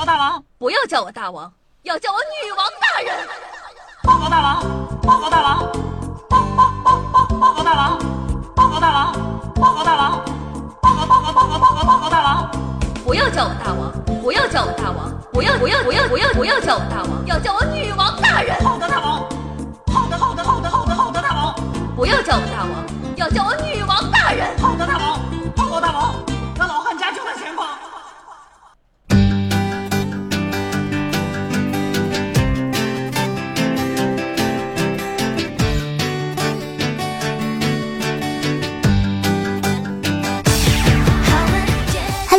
告大王，不要叫我大王，要叫我女王大人。报告大王，报告大王，报报报报报告大王，报告大王，报告大王，报告报告报告报告报告大王。不要叫我大王，不要叫我大王，不要不要不要不要不要叫我大王，要叫我女王大人。好的，大王。好的，好的，好的，好的，好的，大王。不要叫我大王，要叫我女王大人。好的，大王。报告大王，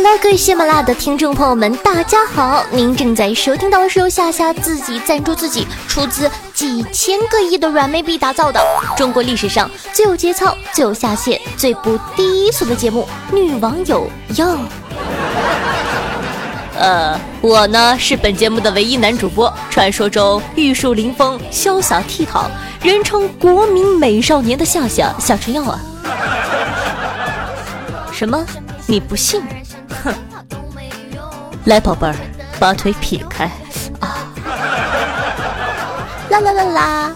Hello，各位喜马拉雅的听众朋友们，大家好！您正在收听到的是由夏夏自己赞助自己，出资几千个亿的软妹币打造的中国历史上最有节操、最有下限、最不低俗的节目《女网友哟》。呃，我呢是本节目的唯一男主播，传说中玉树临风、潇洒倜傥，人称国民美少年的夏夏夏春耀啊。什么？你不信？哼！来，宝贝儿，把腿撇开啊！啦啦啦啦！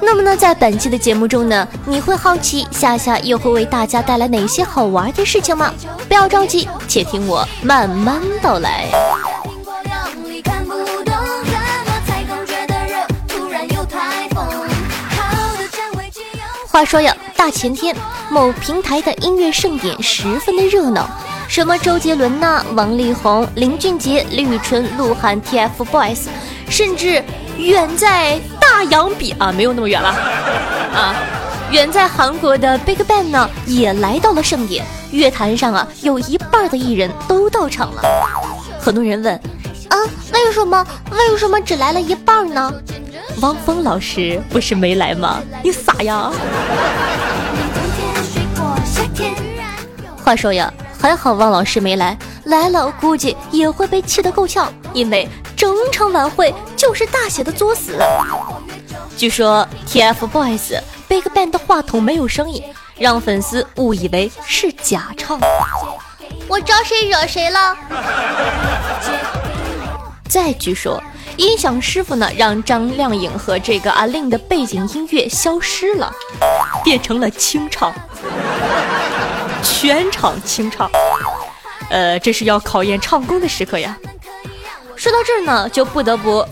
那么呢，在本期的节目中呢，你会好奇夏夏又会为大家带来哪些好玩的事情吗？不要着急，且听我慢慢道来。话说呀，大前天某平台的音乐盛典十分的热闹，什么周杰伦呐、王力宏、林俊杰、李宇春、鹿晗、TFBOYS，甚至远在大洋彼啊，没有那么远了啊，远在韩国的 BigBang 呢也来到了盛典。乐坛上啊，有一半的艺人都到场了。很多人问啊，为什么为什么只来了一半呢？汪峰老师不是没来吗？你傻呀！话说呀，还好汪老师没来，来了估计也会被气得够呛，因为整场晚会就是大写的作死。据说 TFBOYS BigBang 的话筒没有声音，让粉丝误以为是假唱。我招谁惹谁了？再据说。音响师傅呢，让张靓颖和这个阿令的背景音乐消失了，变成了清唱，全场清唱。呃，这是要考验唱功的时刻呀。说到这儿呢，就不得不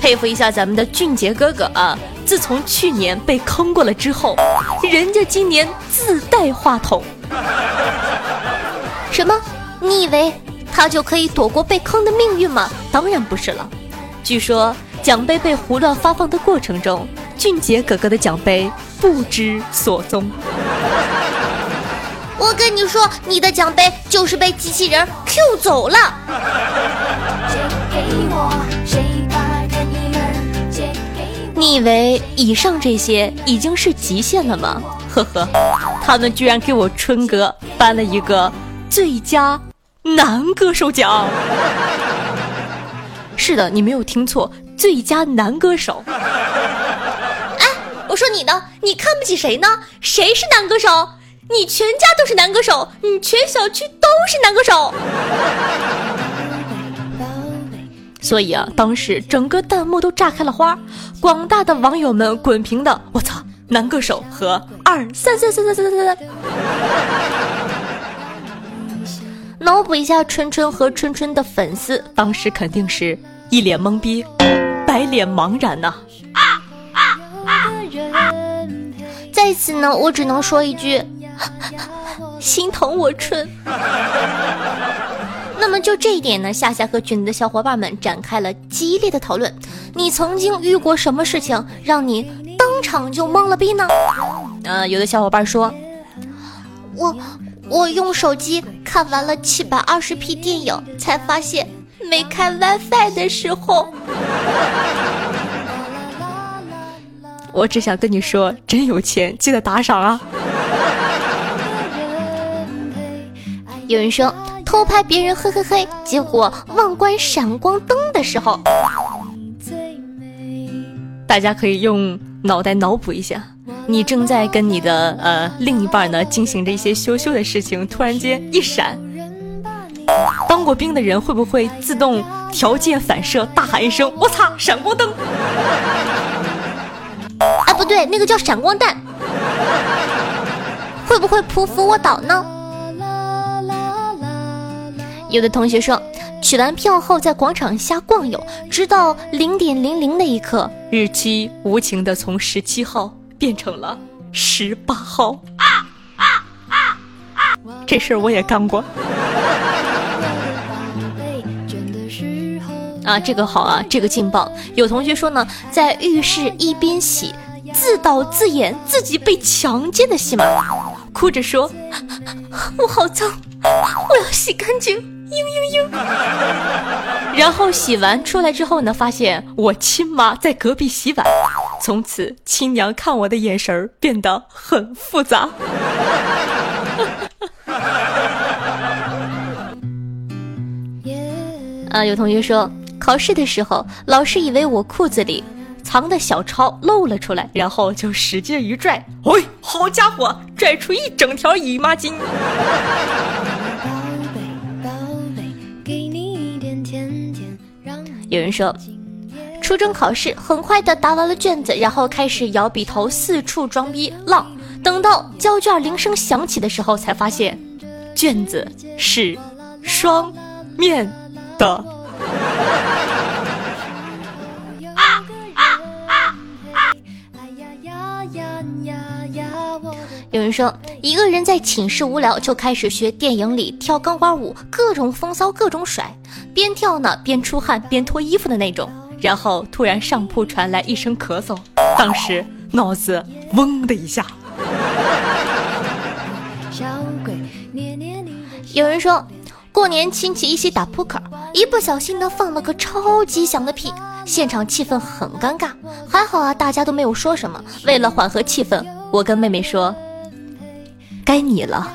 佩服一下咱们的俊杰哥哥啊！自从去年被坑过了之后，人家今年自带话筒。什么？你以为他就可以躲过被坑的命运吗？当然不是了。据说奖杯被胡乱发放的过程中，俊杰哥哥的奖杯不知所踪。我跟你说，你的奖杯就是被机器人 Q 走了。你以为以上这些已经是极限了吗？呵呵，他们居然给我春哥颁了一个最佳男歌手奖。是的，你没有听错，最佳男歌手。哎，我说你呢？你看不起谁呢？谁是男歌手？你全家都是男歌手，你全小区都是男歌手。所以啊，当时整个弹幕都炸开了花，广大的网友们滚屏的，我操，男歌手和二三三三三三三三。脑补一下春春和春春的粉丝，当时肯定是一脸懵逼，白脸茫然呐、啊！啊啊啊！在此呢，我只能说一句，心疼我春。那么就这一点呢，夏夏和群里的小伙伴们展开了激烈的讨论。你曾经遇过什么事情让你当场就懵了逼呢？呃，有的小伙伴说，我。我用手机看完了七百二十 P 电影，才发现没开 WiFi 的时候，我只想跟你说，真有钱，记得打赏啊！有人说偷拍别人，嘿嘿嘿，结果忘关闪光灯的时候，大家可以用脑袋脑补一下，你正在跟你的呃另一半呢进行着一些羞羞的事情，突然间一闪，当过兵的人会不会自动条件反射大喊一声“我擦，闪光灯”？啊，不对，那个叫闪光弹。会不会匍匐卧倒呢？有的同学说，取完票后在广场瞎逛悠，直到零点零零那一刻，日期无情的从十七号变成了十八号。啊啊啊啊这事儿我也干过。啊，这个好啊，这个劲爆！有同学说呢，在浴室一边洗，自导自演自己被强奸的戏码，哭着说：“ 我好脏，我要洗干净。”嘤嘤嘤。然后洗完出来之后呢，发现我亲妈在隔壁洗碗，从此亲娘看我的眼神儿变得很复杂。啊，有同学说。考试的时候，老师以为我裤子里藏的小抄露了出来，然后就使劲一拽，喂，好家伙，拽出一整条姨妈巾。有人说，初中考试很快的答完了卷子，然后开始摇笔头四处装逼浪，等到交卷铃声响起的时候，才发现卷子是双面的。人说，一个人在寝室无聊，就开始学电影里跳钢管舞，各种风骚，各种甩，边跳呢边出汗边脱衣服的那种。然后突然上铺传来一声咳嗽，当时脑子嗡的一下。有人说。过年亲戚一起打扑克，一不小心呢放了个超级响的屁，现场气氛很尴尬。还好啊，大家都没有说什么。为了缓和气氛，我跟妹妹说：“该你了。”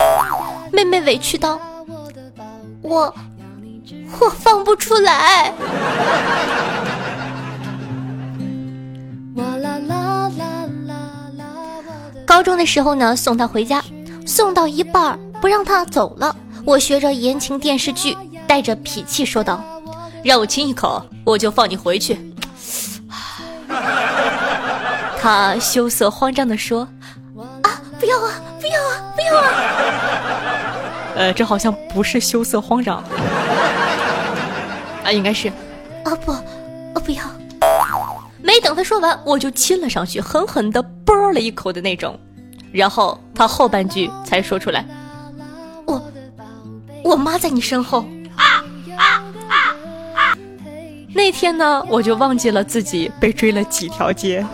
妹妹委屈道：“我我放不出来。”高中的时候呢，送他回家，送到一半不让他走了。我学着言情电视剧，带着脾气说道：“让我亲一口，我就放你回去。”他羞涩慌张地说：“，不要啊，不要啊，不要啊！” 呃，这好像不是羞涩慌张，啊，应该是，啊不，啊不要。没等他说完，我就亲了上去，狠狠的啵了一口的那种，然后他后半句才说出来。我妈在你身后。那天呢，我就忘记了自己被追了几条街。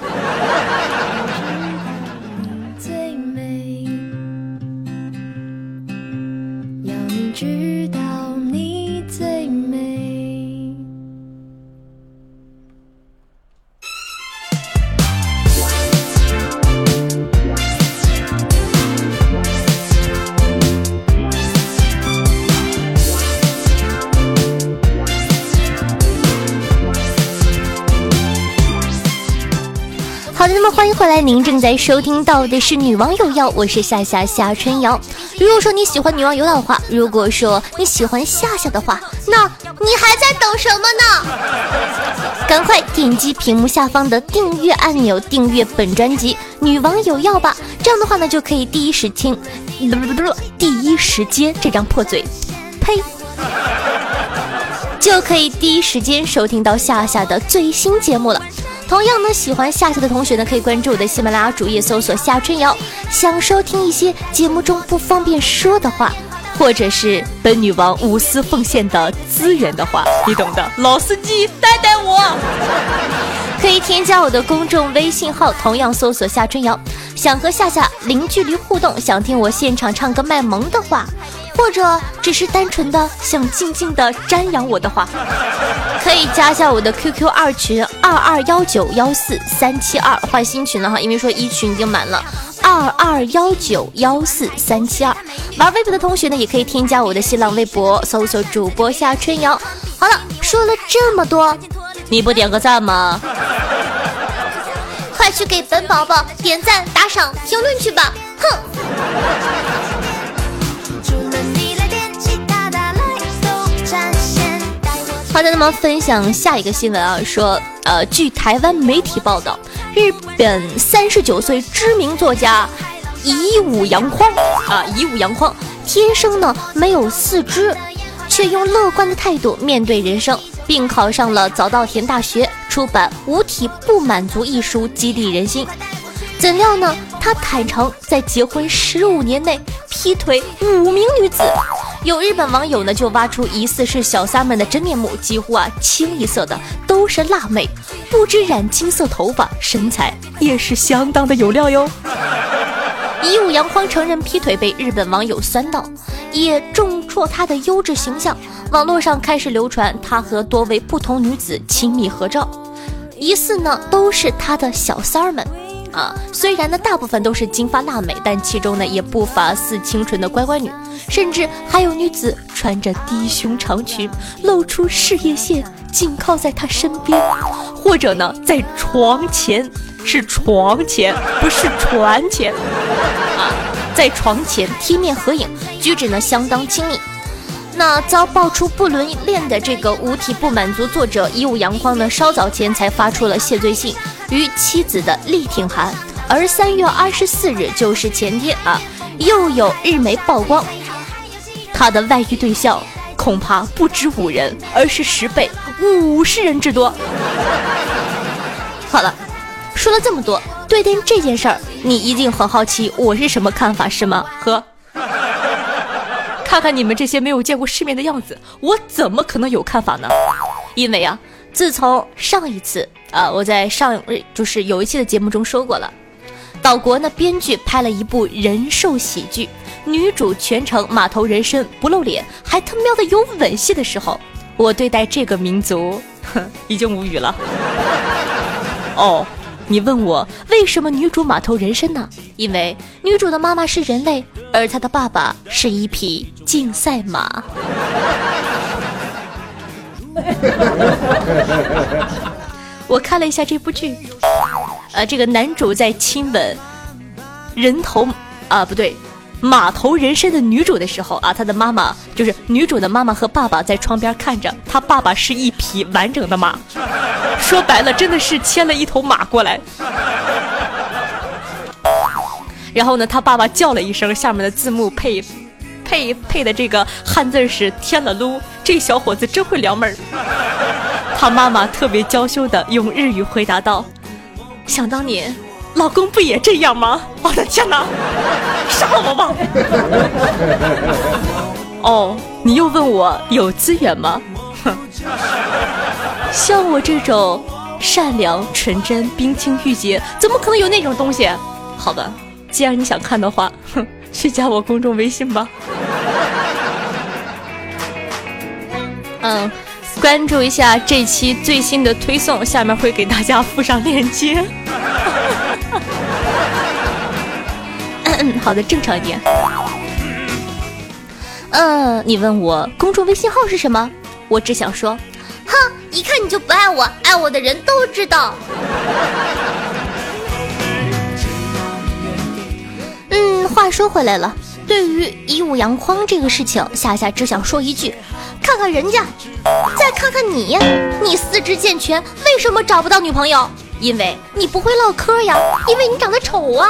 好的，那么欢迎回来，您正在收听到的是《女王有药》，我是夏夏夏春瑶。如果说你喜欢《女王有药》的话，如果说你喜欢夏夏的话，那你还在等什么呢？赶快点击屏幕下方的订阅按钮，订阅本专辑《女王有药》吧。这样的话呢，就可以第一时间，第一时间这张破嘴，呸，就可以第一时间收听到夏夏的最新节目了。同样呢，喜欢夏夏的同学呢，可以关注我的喜马拉雅主页，搜索夏春瑶，想收听一些节目中不方便说的话，或者是本女王无私奉献的资源的话，你懂的。老司机带带我，可以添加我的公众微信号，同样搜索夏春瑶。想和夏夏零距离互动，想听我现场唱歌卖萌的话。或者只是单纯的想静静的瞻仰我的话，可以加下我的 QQ 二群二二幺九幺四三七二，换新群了哈，因为说一群已经满了。二二幺九幺四三七二，玩微博的同学呢，也可以添加我的新浪微博，搜索主播夏春瑶。好了，说了这么多，你不点个赞吗？快去给本宝宝点赞、打赏、评论去吧！哼。那么分享下一个新闻啊，说，呃，据台湾媒体报道，日本三十九岁知名作家乙武洋匡啊，乙武洋匡天生呢没有四肢，却用乐观的态度面对人生，并考上了早稻田大学，出版《五体不满足》一书，激励人心。怎料呢，他坦诚在结婚十五年内劈腿五名女子。有日本网友呢，就挖出疑似是小三们的真面目，几乎啊清一色的都是辣妹，不止染金色头发，身材也是相当的有料哟。一武阳光承认劈腿被日本网友酸到，也重挫他的优质形象。网络上开始流传他和多位不同女子亲密合照，疑似呢都是他的小三儿们。啊，虽然呢大部分都是金发辣美，但其中呢也不乏似清纯的乖乖女，甚至还有女子穿着低胸长裙，露出事业线，紧靠在他身边，或者呢在床前，是床前，不是船前，啊，在床前贴面合影，举止呢相当亲密。那遭爆出不伦恋的这个五体不满足作者一物阳光呢，稍早前才发出了谢罪信。与妻子的力挺函，而三月二十四日就是前天啊，又有日媒曝光，他的外遇对象恐怕不止五人，而是十倍，五十人之多。好了，说了这么多，对待这件事儿，你一定很好奇我是什么看法是吗？呵，看看你们这些没有见过世面的样子，我怎么可能有看法呢？因为啊。自从上一次啊，我在上就是有一期的节目中说过了，岛国呢编剧拍了一部人兽喜剧，女主全程马头人身不露脸，还他喵的有吻戏的时候，我对待这个民族，哼，已经无语了。哦，你问我为什么女主马头人身呢？因为女主的妈妈是人类，而她的爸爸是一匹竞赛马。我看了一下这部剧，呃，这个男主在亲吻人头啊，不对，马头人身的女主的时候啊，他的妈妈就是女主的妈妈和爸爸在窗边看着，他爸爸是一匹完整的马，说白了真的是牵了一头马过来。然后呢，他爸爸叫了一声，下面的字幕配。配配的这个汉字是添了噜，这小伙子真会撩妹儿。他妈妈特别娇羞的用日语回答道：“想当年，老公不也这样吗？”我的天哪，杀了我吧！哦，你又问我有资源吗？哼，像我这种善良、纯真、冰清玉洁，怎么可能有那种东西？好吧，既然你想看的话，哼。去加我公众微信吧。嗯，关注一下这期最新的推送，下面会给大家附上链接。嗯，好的，正常一点。嗯，你问我公众微信号是什么？我只想说，哼，一看你就不爱我，爱我的人都知道。嗯话说回来了，对于一五阳光这个事情，夏夏只想说一句：看看人家，再看看你，你四肢健全，为什么找不到女朋友？因为你不会唠嗑呀，因为你长得丑啊。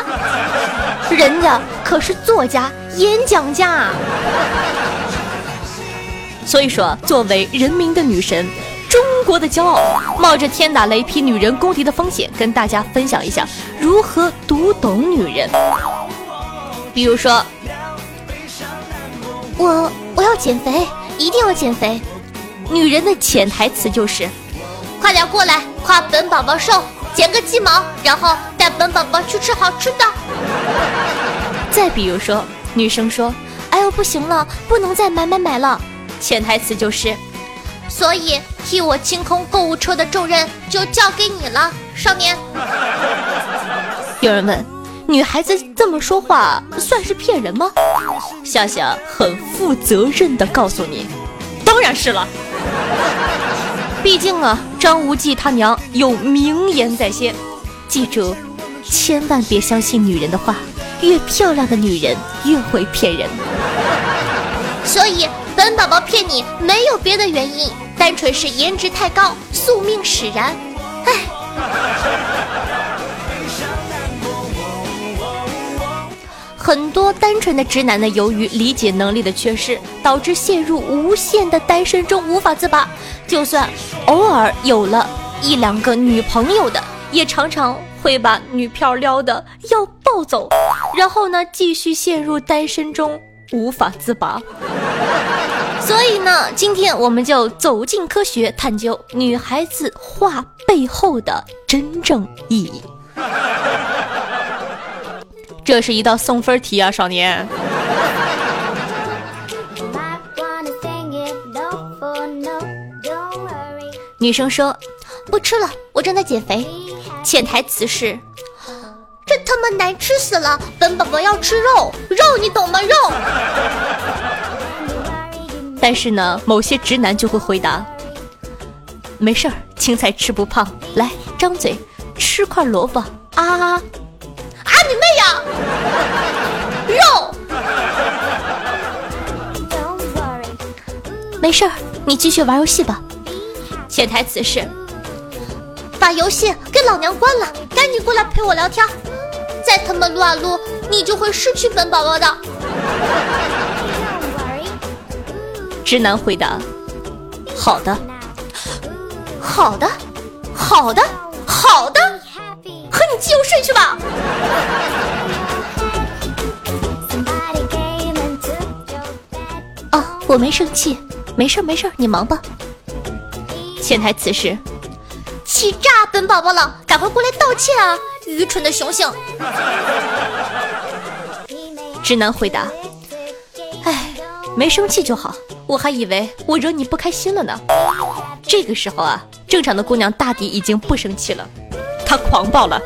人家可是作家、演讲家，所以说，作为人民的女神，中国的骄傲，冒着天打雷劈女人公敌的风险，跟大家分享一下如何读懂女人。比如说，我我要减肥，一定要减肥。女人的潜台词就是，快点过来夸本宝宝瘦，剪个鸡毛，然后带本宝宝去吃好吃的。再比如说，女生说，哎呦不行了，不能再买买买了。潜台词就是，所以替我清空购物车的重任就交给你了，少年。有人问。女孩子这么说话算是骗人吗？夏夏很负责任的告诉你，当然是了。毕竟啊，张无忌他娘有名言在先，记住，千万别相信女人的话，越漂亮的女人越会骗人。所以本宝宝骗你没有别的原因，单纯是颜值太高，宿命使然。唉。很多单纯的直男呢，由于理解能力的缺失，导致陷入无限的单身中无法自拔。就算偶尔有了一两个女朋友的，也常常会把女票撩的要暴走，然后呢，继续陷入单身中无法自拔。所以呢，今天我们就走进科学，探究女孩子话背后的真正意义。这是一道送分题啊，少年。女生说：“不吃了，我正在减肥。”潜台词是：“这他妈难吃死了，本宝宝要吃肉，肉你懂吗？肉。”但是呢，某些直男就会回答：“没事儿，青菜吃不胖，来张嘴吃块萝卜啊。”啊你妹呀！肉，没事儿，你继续玩游戏吧。潜台词是：把游戏给老娘关了，赶紧过来陪我聊天。再他妈撸啊撸，你就会失去本宝宝的。直男回答：好的，好的，好的，好的。和你自由睡去吧。哦，我没生气，没事没事，你忙吧。潜台词是：气炸本宝宝了，赶快过来道歉啊！愚蠢的雄性。直男回答：哎，没生气就好，我还以为我惹你不开心了呢。这个时候啊，正常的姑娘大抵已经不生气了。他狂暴了，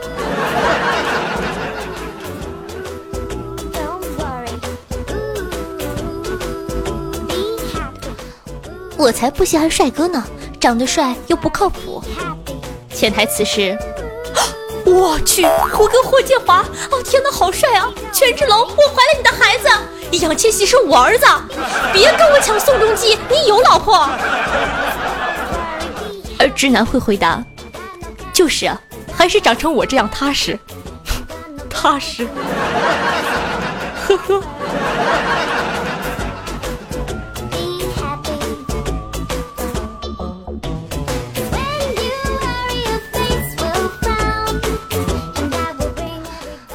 我才不稀罕帅哥呢，长得帅又不靠谱。潜台词是：我去，胡歌、霍建华，哦天哪，好帅啊！权志龙，我怀了你的孩子，易烊千玺是我儿子，别跟我抢宋仲基，你有老婆。而直男会回答：就是啊。还是长成我这样踏实，踏实。呵呵。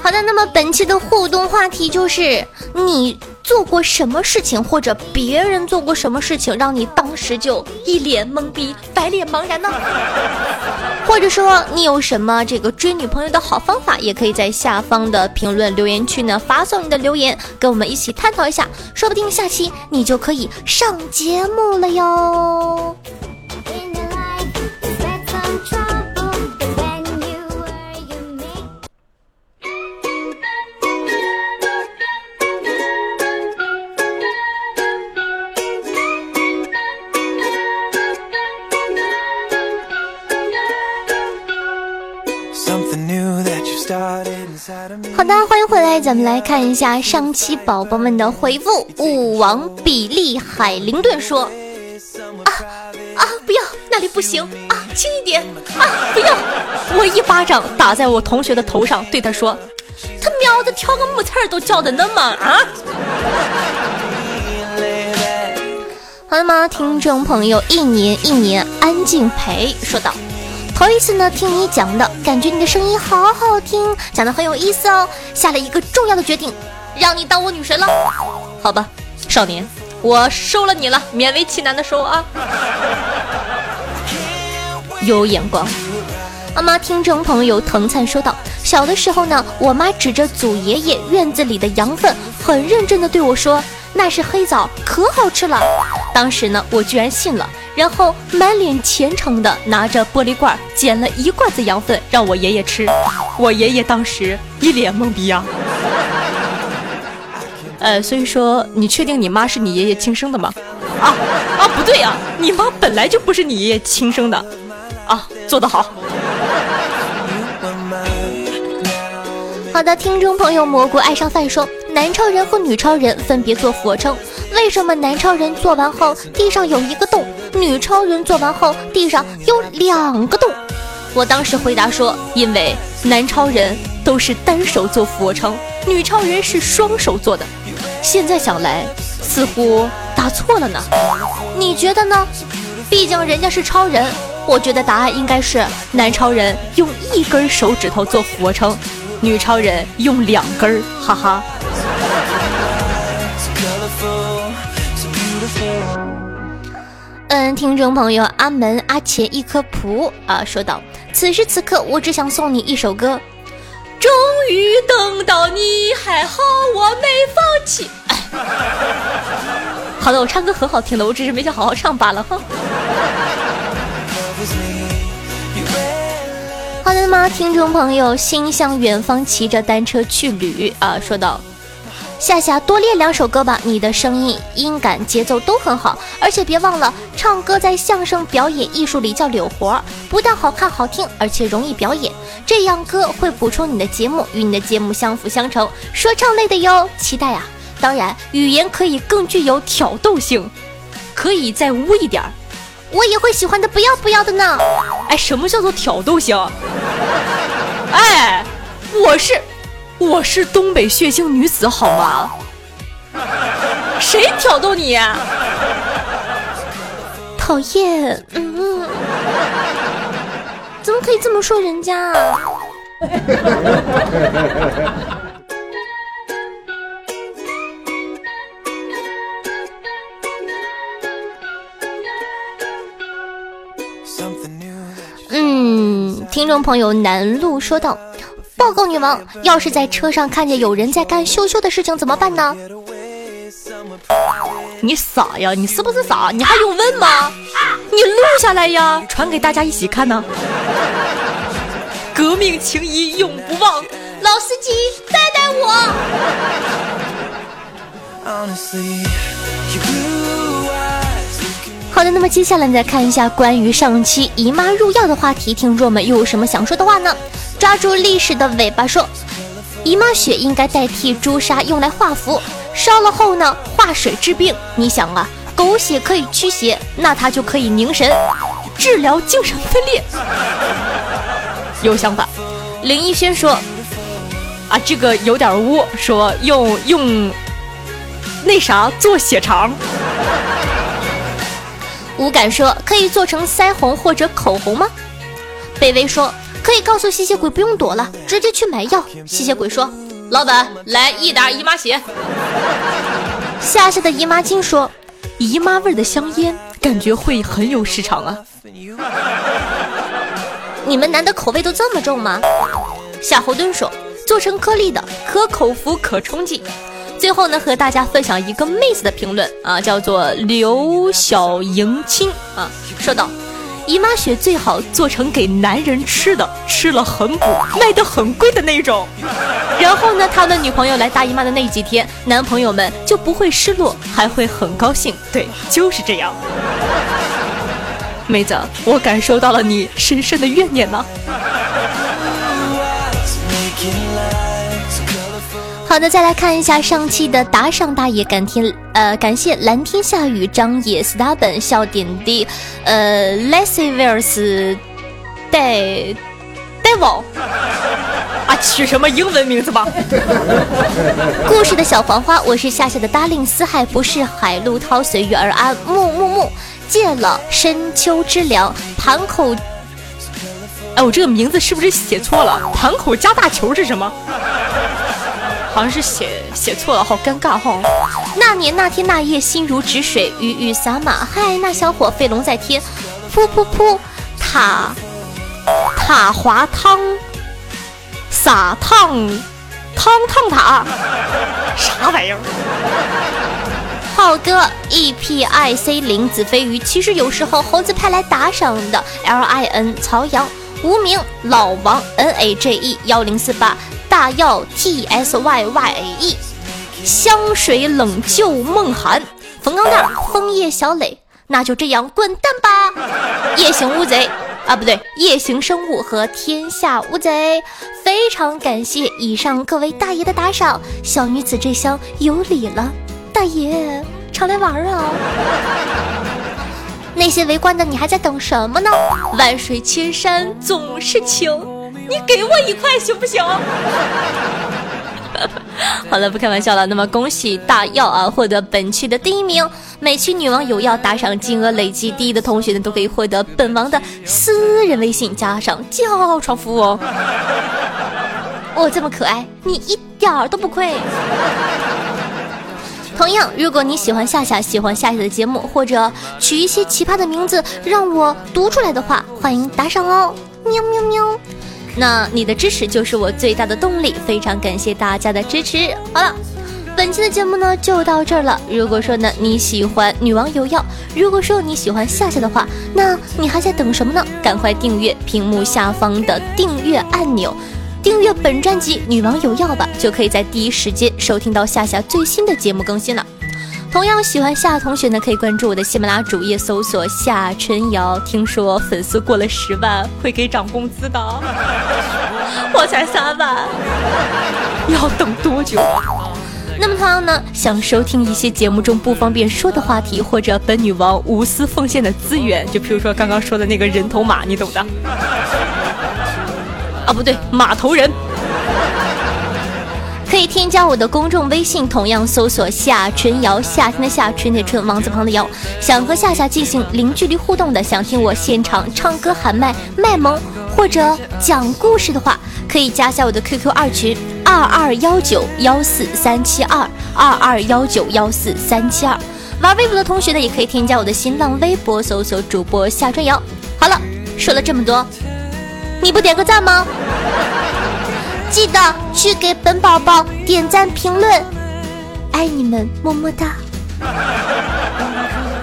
好的，那么本期的互动话题就是你。做过什么事情，或者别人做过什么事情，让你当时就一脸懵逼、白脸茫然呢？或者说你有什么这个追女朋友的好方法，也可以在下方的评论留言区呢发送你的留言，跟我们一起探讨一下，说不定下期你就可以上节目了哟。咱们来看一下上期宝宝们的回复。武王比利海灵顿说：“啊啊，不要，那里不行啊，轻一点啊，不要！”我一巴掌打在我同学的头上，对他说：“他喵的，挑个木刺儿都叫的那么啊！”好了吗，听众朋友，一年一年安静陪说道。头一次呢，听你讲的感觉你的声音好好听，讲的很有意思哦。下了一个重要的决定，让你当我女神了。好吧，少年，我收了你了，勉为其难的收啊。有眼光。阿妈，听众朋友藤灿说道：小的时候呢，我妈指着祖爷爷院子里的羊粪，很认真的对我说：“那是黑枣，可好吃了。”当时呢，我居然信了。然后满脸虔诚的拿着玻璃罐捡了一罐子羊粪让我爷爷吃，我爷爷当时一脸懵逼啊。呃，所以说你确定你妈是你爷爷亲生的吗？啊啊，不对啊，你妈本来就不是你爷爷亲生的。啊，做得好。好的，听众朋友，蘑菇爱上饭说，男超人和女超人分别做俯卧撑，为什么男超人做完后地上有一个洞，女超人做完后地上有两个洞？我当时回答说，因为男超人都是单手做俯卧撑，女超人是双手做的。现在想来，似乎答错了呢。你觉得呢？毕竟人家是超人。我觉得答案应该是男超人用一根手指头做俯卧撑，女超人用两根儿，哈哈。嗯，听众朋友，阿门阿钱一颗蒲啊，说道：此时此刻，我只想送你一首歌。终于等到你，还好我没放弃。好的，我唱歌很好听的，我只是没想好好唱罢了哈。好的吗，听众朋友，心向远方，骑着单车去旅啊，说道：夏夏多练两首歌吧，你的声音、音感、节奏都很好，而且别忘了，唱歌在相声表演艺术里叫柳活，不但好看好听，而且容易表演。这样歌会补充你的节目，与你的节目相辅相成。说唱类的哟，期待啊！当然，语言可以更具有挑逗性，可以再污一点儿。我也会喜欢的不要不要的呢。哎，什么叫做挑逗型？哎，我是我是东北血腥女子好吗？谁挑逗你？讨厌，嗯，怎么可以这么说人家？听众朋友南路说道：“报告女王，要是在车上看见有人在干羞羞的事情怎么办呢？”你傻呀？你是不是傻？你还用问吗？你录下来呀，传给大家一起看呢。革命情谊永不忘，老司机带带我。好的，那么接下来再看一下关于上期姨妈入药的话题，听众们又有什么想说的话呢？抓住历史的尾巴说，姨妈血应该代替朱砂用来画符，烧了后呢化水治病。你想啊，狗血可以驱邪，那它就可以凝神，治疗精神分裂。有想法。林逸轩说，啊这个有点污，说用用那啥做血肠。无感说可以做成腮红或者口红吗？贝微说可以告诉吸血鬼不用躲了，直接去买药。吸血鬼说：“老板，来一打姨妈血。”夏夏的姨妈巾说：“姨妈味的香烟，感觉会很有市场啊。”你们男的口味都这么重吗？夏侯惇说：“做成颗粒的，可口服，可冲剂。”最后呢，和大家分享一个妹子的评论啊，叫做刘小迎亲啊，说道：姨妈血最好做成给男人吃的，吃了很补，卖的很贵的那种。然后呢，他的女朋友来大姨妈的那几天，男朋友们就不会失落，还会很高兴。对，就是这样。妹子，我感受到了你深深的怨念呢。好的，再来看一下上期的打赏大爷，感天呃，感谢蓝天下雨张野斯达本笑点滴，呃，Leslie e s 戴戴王啊，取什么英文名字吧？故事的小黄花，我是夏夏的 darling，四海不是海，陆涛随遇而安，木木木，借了深秋之凉，盘口。哎，我这个名字是不是写错了？盘口加大球是什么？好像是写写错了，好尴尬哈。那年那天那夜，心如止水，雨雨洒马。嗨，那小伙飞龙在天，噗噗噗，塔塔滑汤，撒烫汤烫塔，啥玩意儿？浩哥 E P I C 林子飞鱼，其实有时候猴子派来打赏的。L I N 曹阳无名老王 N A J E 幺零四八。大药 T S Y Y A E，香水冷旧梦寒，冯钢蛋枫叶小磊，那就这样滚蛋吧！夜行乌贼啊，不对，夜行生物和天下乌贼。非常感谢以上各位大爷的打赏，小女子这厢有礼了，大爷常来玩啊！那些围观的你还在等什么呢？万水千山总是情，你给我一块行不行？好了，不开玩笑了。那么恭喜大耀啊，获得本区的第一名。每期女王有要打赏金额累计第一的同学呢，都可以获得本王的私人微信加上叫床服务哦。我 这么可爱，你一点儿都不亏。同样，如果你喜欢夏夏，喜欢夏夏的节目，或者取一些奇葩的名字让我读出来的话，欢迎打赏哦。喵喵喵。那你的支持就是我最大的动力，非常感谢大家的支持。好了，本期的节目呢就到这儿了。如果说呢你喜欢女王有药，如果说你喜欢夏夏的话，那你还在等什么呢？赶快订阅屏幕下方的订阅按钮，订阅本专辑《女王有药》吧，就可以在第一时间收听到夏夏最新的节目更新了。同样喜欢夏同学呢，可以关注我的喜马拉主页，搜索夏春瑶。听说粉丝过了十万会给涨工资的，我才三万，要等多久？那么同样呢，想收听一些节目中不方便说的话题，或者本女王无私奉献的资源，就比如说刚刚说的那个人头马，你懂的。啊，不对，马头人。可以添加我的公众微信，同样搜索夏春瑶，夏天的夏，春的春，王字旁的瑶。想和夏夏进行零距离互动的，想听我现场唱歌喊麦卖萌或者讲故事的话，可以加下我的 QQ 二群二二幺九幺四三七二二二幺九幺四三七二。玩微博的同学呢，也可以添加我的新浪微博，搜索主播夏春瑶。好了，说了这么多，你不点个赞吗？记得去给本宝宝点赞评论，爱你们，么么哒！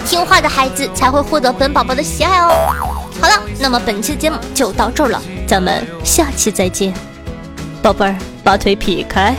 听话的孩子才会获得本宝宝的喜爱哦。好了，那么本期的节目就到这儿了，咱们下期再见，宝贝儿，把腿劈开。